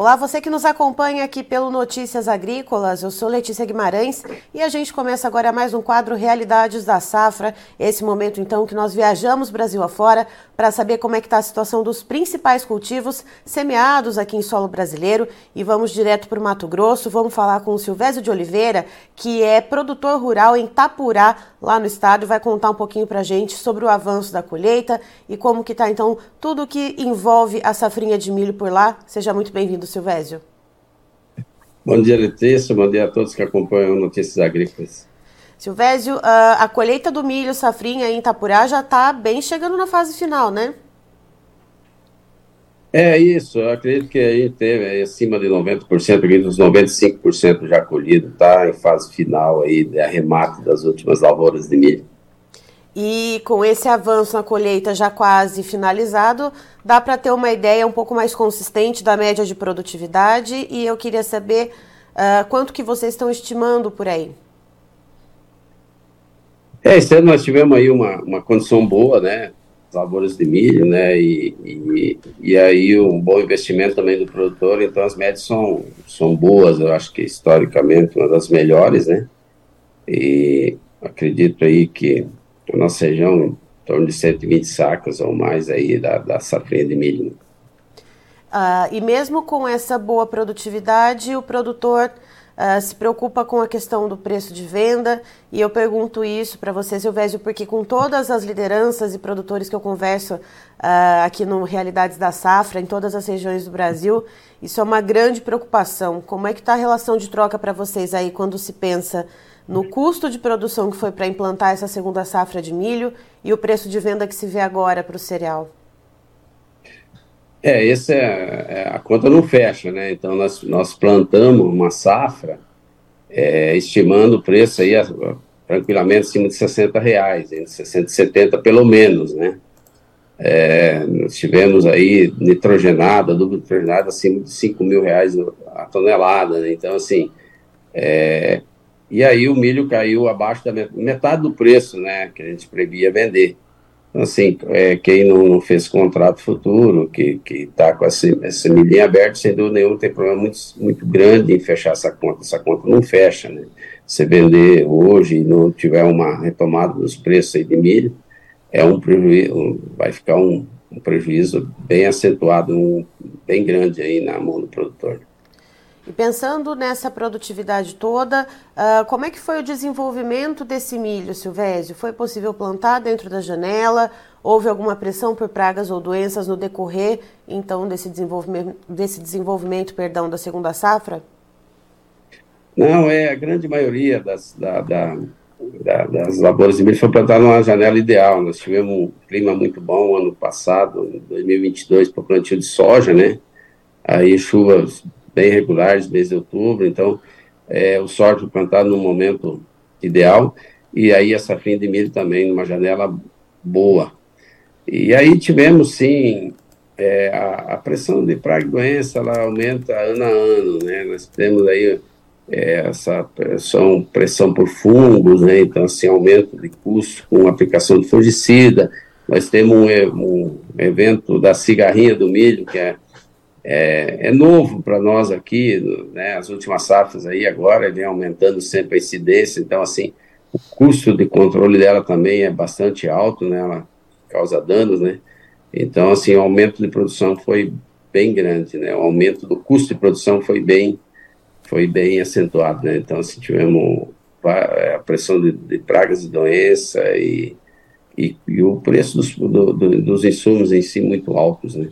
Olá, você que nos acompanha aqui pelo Notícias Agrícolas, eu sou Letícia Guimarães e a gente começa agora mais um quadro Realidades da Safra, esse momento então que nós viajamos Brasil afora para saber como é que está a situação dos principais cultivos semeados aqui em solo brasileiro e vamos direto para o Mato Grosso, vamos falar com o Silvésio de Oliveira, que é produtor rural em Tapurá, lá no estado, e vai contar um pouquinho para a gente sobre o avanço da colheita e como que está então tudo que envolve a safrinha de milho por lá. Seja muito bem-vindo Silvésio. Bom dia, Letícia. Bom dia a todos que acompanham Notícias Agrícolas. Silvésio, a colheita do milho safrinha em Itapurá já está bem chegando na fase final, né? É isso, eu acredito que aí teve aí acima de 90%, acredito uns 95% já colhido, está em fase final aí de arremate das últimas lavouras de milho. E com esse avanço na colheita já quase finalizado, dá para ter uma ideia um pouco mais consistente da média de produtividade. E eu queria saber uh, quanto que vocês estão estimando por aí. É, esse ano nós tivemos aí uma, uma condição boa, né, lavouras de milho, né, e, e, e, aí um bom investimento também do produtor, então as médias são, são boas, eu acho que historicamente uma das melhores, né, e acredito aí que a nossa região em torno de 120 sacas ou mais aí da, da safrinha de milho. Ah, e mesmo com essa boa produtividade, o produtor ah, se preocupa com a questão do preço de venda. E eu pergunto isso para você, Silvésio, porque com todas as lideranças e produtores que eu converso ah, aqui no Realidades da Safra, em todas as regiões do Brasil, isso é uma grande preocupação. Como é que está a relação de troca para vocês aí quando se pensa no custo de produção que foi para implantar essa segunda safra de milho e o preço de venda que se vê agora para o cereal? É, esse é, é, a conta não fecha, né? Então nós, nós plantamos uma safra é, estimando o preço aí tranquilamente acima de 60 reais, entre 60 e 70 pelo menos, né? É, nós tivemos aí nitrogenada, duplo nitrogenada acima de 5 mil reais a tonelada, né? Então, assim, é, e aí o milho caiu abaixo da metade do preço, né, que a gente previa vender. Então, assim, é, quem não, não, fez contrato futuro, que está com esse, esse milhinho aberto, sem dúvida nenhuma, tem problema muito, muito grande em fechar essa conta. Essa conta não fecha, né? Se vender hoje e não tiver uma retomada dos preços aí de milho, é um prejuízo, vai ficar um, um prejuízo bem acentuado, um, bem grande aí na mão do produtor. E pensando nessa produtividade toda, uh, como é que foi o desenvolvimento desse milho, Silvésio? Foi possível plantar dentro da janela? Houve alguma pressão por pragas ou doenças no decorrer, então, desse desenvolvimento, desse desenvolvimento perdão, da segunda safra? Não, é a grande maioria das, da, da, da, das lavouras de milho foi plantada numa janela ideal. Nós tivemos um clima muito bom ano passado, em 2022, para plantio de soja, né? Aí chuvas bem regulares, mês de outubro, então é, o sorte plantado no momento ideal, e aí essa fim de milho também numa janela boa. E aí tivemos, sim, é, a, a, pressão de praga e doença, ela aumenta ano a ano, né, nós temos aí é, essa pressão, pressão por fungos, né, então assim, aumento de custo com aplicação de fungicida, nós temos um, um evento da cigarrinha do milho, que é é, é novo para nós aqui, né, as últimas safras aí agora vem aumentando sempre a incidência, então assim, o custo de controle dela também é bastante alto, né, ela causa danos, né, então assim, o aumento de produção foi bem grande, né, o aumento do custo de produção foi bem, foi bem acentuado, né, então assim, tivemos a pressão de, de pragas e doença e, e, e o preço dos, do, do, dos insumos em si muito altos, né.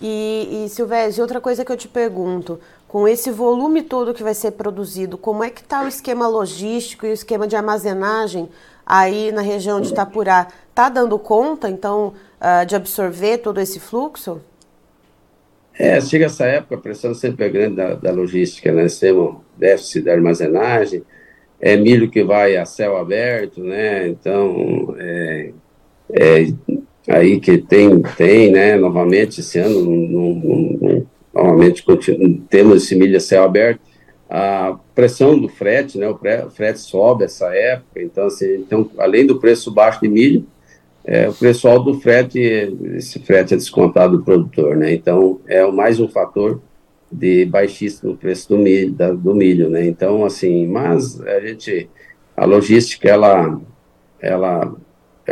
E, e outra coisa que eu te pergunto, com esse volume todo que vai ser produzido, como é que está o esquema logístico e o esquema de armazenagem aí na região de Itapurá? Está dando conta, então, uh, de absorver todo esse fluxo? É, chega essa época, a pressão sempre é grande da, da logística, né? Temos déficit da armazenagem, é milho que vai a céu aberto, né? Então, é, é, aí que tem, tem, né, novamente, esse ano, novamente, temos esse milho a céu aberto, a pressão do frete, né, o, frete sobe essa época, então, assim, então, além do preço baixo de milho, é, o alto do frete, esse frete é descontado do produtor, né, então, é mais um fator de baixíssimo preço do milho, da, do milho, né? Então, assim, mas a gente, a logística, ela, ela,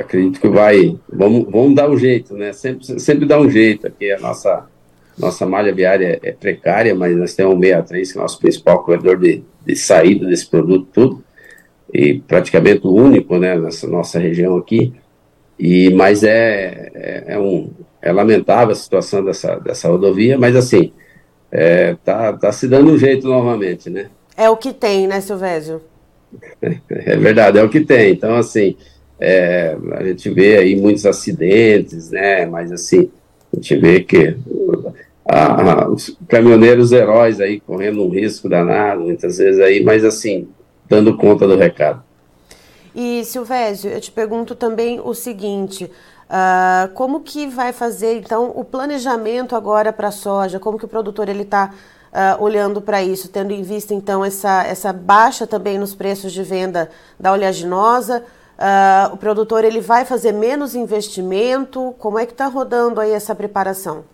acredito que vai, vamos, vamos dar um jeito, né? Sempre, sempre dá um jeito aqui, a nossa, nossa malha viária é, é precária, mas nós temos o 63, que é o nosso principal corredor de, de saída desse produto tudo, e praticamente o único, né, nessa nossa região aqui, e, mas é, é, é um, é lamentável a situação dessa, dessa rodovia, mas assim, é, tá, tá se dando um jeito novamente, né? É o que tem, né, Silvésio? É verdade, é o que tem. Então, assim, é, a gente vê aí muitos acidentes, né? Mas, assim, a gente vê que a, a, os caminhoneiros heróis aí correndo um risco danado, muitas vezes aí, mas, assim, dando conta do recado. E, Silvésio, eu te pergunto também o seguinte: uh, como que vai fazer, então, o planejamento agora para a soja? Como que o produtor ele está uh, olhando para isso, tendo em vista, então, essa, essa baixa também nos preços de venda da oleaginosa? Uh, o produtor ele vai fazer menos investimento? Como é que está rodando aí essa preparação?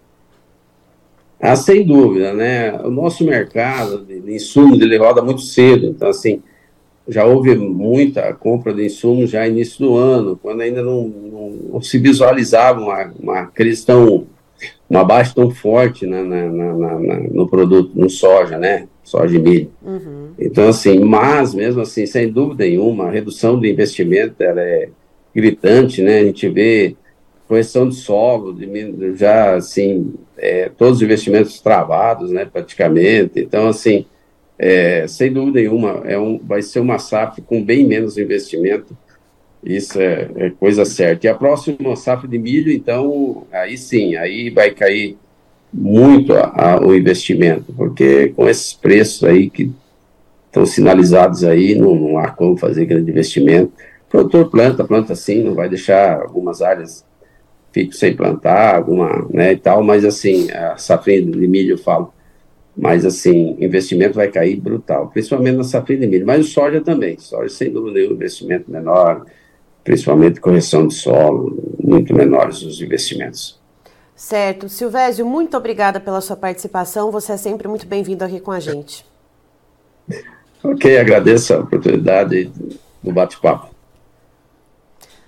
Ah, sem dúvida, né? O nosso mercado de, insumos ele roda muito cedo, então assim já houve muita compra de insumos já início do ano, quando ainda não, não, não se visualizava uma, uma crise tão, uma baixa tão forte na, na, na, no produto, no soja, né? Soja e milho. Uhum. Então, assim, mas mesmo assim, sem dúvida nenhuma, a redução do investimento ela é gritante, né? A gente vê correção de solo, de, já assim, é, todos os investimentos travados, né? Praticamente. Então, assim, é, sem dúvida nenhuma, é um, vai ser uma safra com bem menos investimento, isso é, é, coisa certa. E a próxima safra de milho, então, aí sim, aí vai cair muito a, a, o investimento, porque com esses preços aí que estão sinalizados aí, não, não há como fazer grande investimento. O produtor planta, planta sim, não vai deixar algumas áreas fico sem plantar, alguma, né, e tal, mas assim, a safra de milho, eu falo, mas, assim, investimento vai cair brutal, principalmente na safra de milho. Mas o soja também. Soja, sem dúvida nenhuma, investimento menor, principalmente correção de solo, muito menores os investimentos. Certo. Silvésio, muito obrigada pela sua participação. Você é sempre muito bem-vindo aqui com a gente. Ok, agradeço a oportunidade do bate-papo.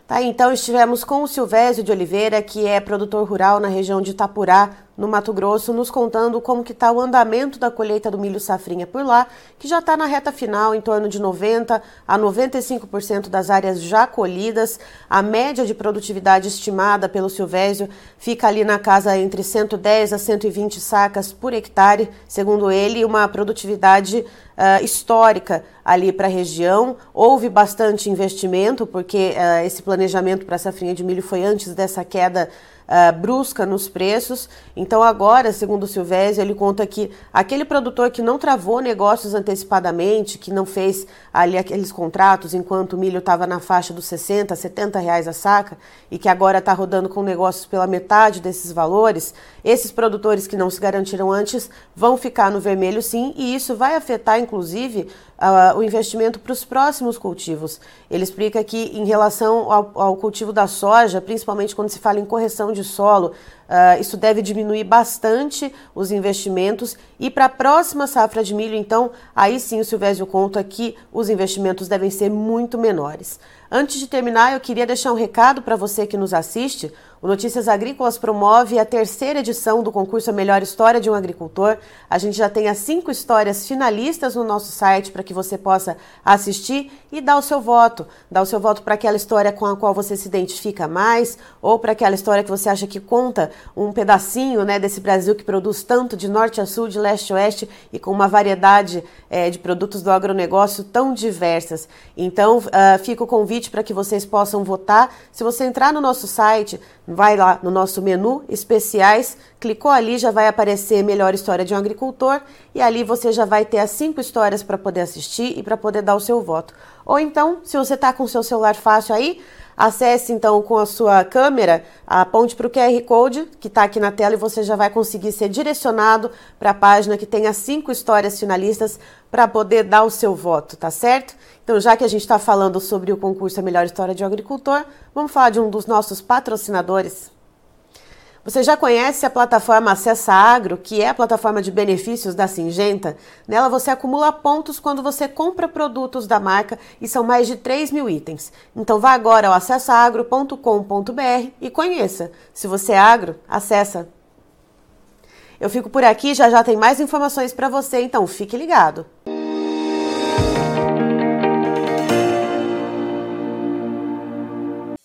Tá, então estivemos com o Silvésio de Oliveira, que é produtor rural na região de Itapurá, no Mato Grosso, nos contando como que está o andamento da colheita do milho safrinha por lá, que já está na reta final, em torno de 90 a 95% das áreas já colhidas. A média de produtividade estimada pelo Silvésio fica ali na casa entre 110 a 120 sacas por hectare, segundo ele, uma produtividade uh, histórica ali para a região. Houve bastante investimento, porque uh, esse planejamento para a safrinha de milho foi antes dessa queda uh, brusca nos preços. Então, agora, segundo o Silvésio, ele conta que aquele produtor que não travou negócios antecipadamente, que não fez ali aqueles contratos enquanto o milho estava na faixa dos 60, 70 reais a saca e que agora está rodando com negócios pela metade desses valores, esses produtores que não se garantiram antes vão ficar no vermelho sim, e isso vai afetar, inclusive, uh, o investimento para os próximos cultivos. Ele explica que, em relação ao, ao, cultivo da soja, principalmente quando se fala em correção de solo, uh, isso deve diminuir bastante os investimentos. E para a próxima safra de milho, então, aí sim o Silvésio conta que os investimentos devem ser muito menores. Antes de terminar, eu queria deixar um recado para você que nos assiste. O Notícias Agrícolas promove a terceira edição do concurso A Melhor História de um Agricultor. A gente já tem as cinco histórias finalistas no nosso site para que você possa assistir e dar o seu voto. Dar o seu voto para aquela história com a qual você se identifica mais ou para aquela história que você acha que conta um pedacinho né, desse Brasil que produz tanto de norte a sul, de leste a oeste e com uma variedade é, de produtos do agronegócio tão diversas. Então, uh, fica o convite para que vocês possam votar. Se você entrar no nosso site, vai lá no nosso menu especiais, clicou ali, já vai aparecer Melhor História de um Agricultor e ali você já vai ter as cinco histórias para poder assistir e para poder dar o seu voto. Ou então, se você está com o seu celular fácil aí, acesse então com a sua câmera, aponte para o QR Code que está aqui na tela e você já vai conseguir ser direcionado para a página que tem as cinco histórias finalistas para poder dar o seu voto, tá certo? Então, já que a gente está falando sobre o concurso A Melhor História de Agricultor, vamos falar de um dos nossos patrocinadores. Você já conhece a plataforma Acessa Agro, que é a plataforma de benefícios da Singenta? Nela você acumula pontos quando você compra produtos da marca e são mais de 3 mil itens. Então vá agora ao acessaagro.com.br e conheça. Se você é agro, acessa. Eu fico por aqui, já já tem mais informações para você, então fique ligado.